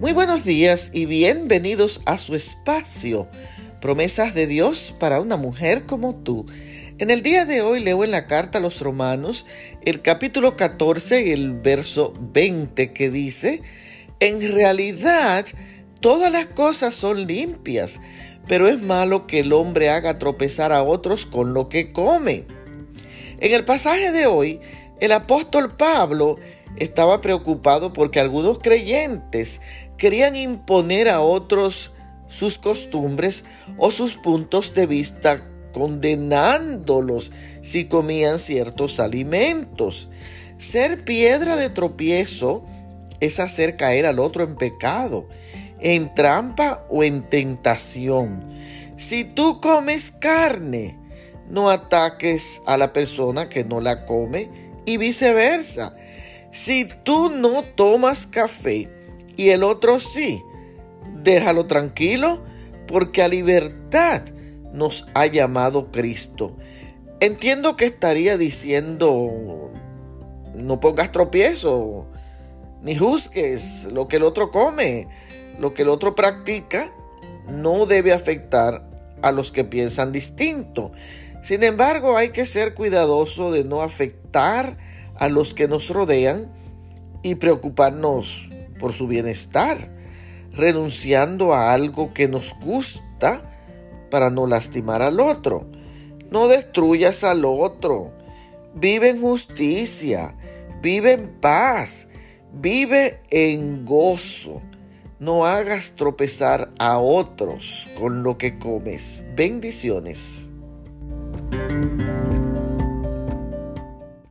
Muy buenos días y bienvenidos a su espacio, promesas de Dios para una mujer como tú. En el día de hoy leo en la carta a los romanos el capítulo 14 y el verso 20 que dice, en realidad todas las cosas son limpias, pero es malo que el hombre haga tropezar a otros con lo que come. En el pasaje de hoy, el apóstol Pablo estaba preocupado porque algunos creyentes querían imponer a otros sus costumbres o sus puntos de vista, condenándolos si comían ciertos alimentos. Ser piedra de tropiezo es hacer caer al otro en pecado, en trampa o en tentación. Si tú comes carne, no ataques a la persona que no la come y viceversa. Si tú no tomas café, y el otro sí. Déjalo tranquilo porque a libertad nos ha llamado Cristo. Entiendo que estaría diciendo, no pongas tropiezo, ni juzgues lo que el otro come, lo que el otro practica, no debe afectar a los que piensan distinto. Sin embargo, hay que ser cuidadoso de no afectar a los que nos rodean y preocuparnos por su bienestar, renunciando a algo que nos gusta para no lastimar al otro. No destruyas al otro. Vive en justicia, vive en paz, vive en gozo. No hagas tropezar a otros con lo que comes. Bendiciones.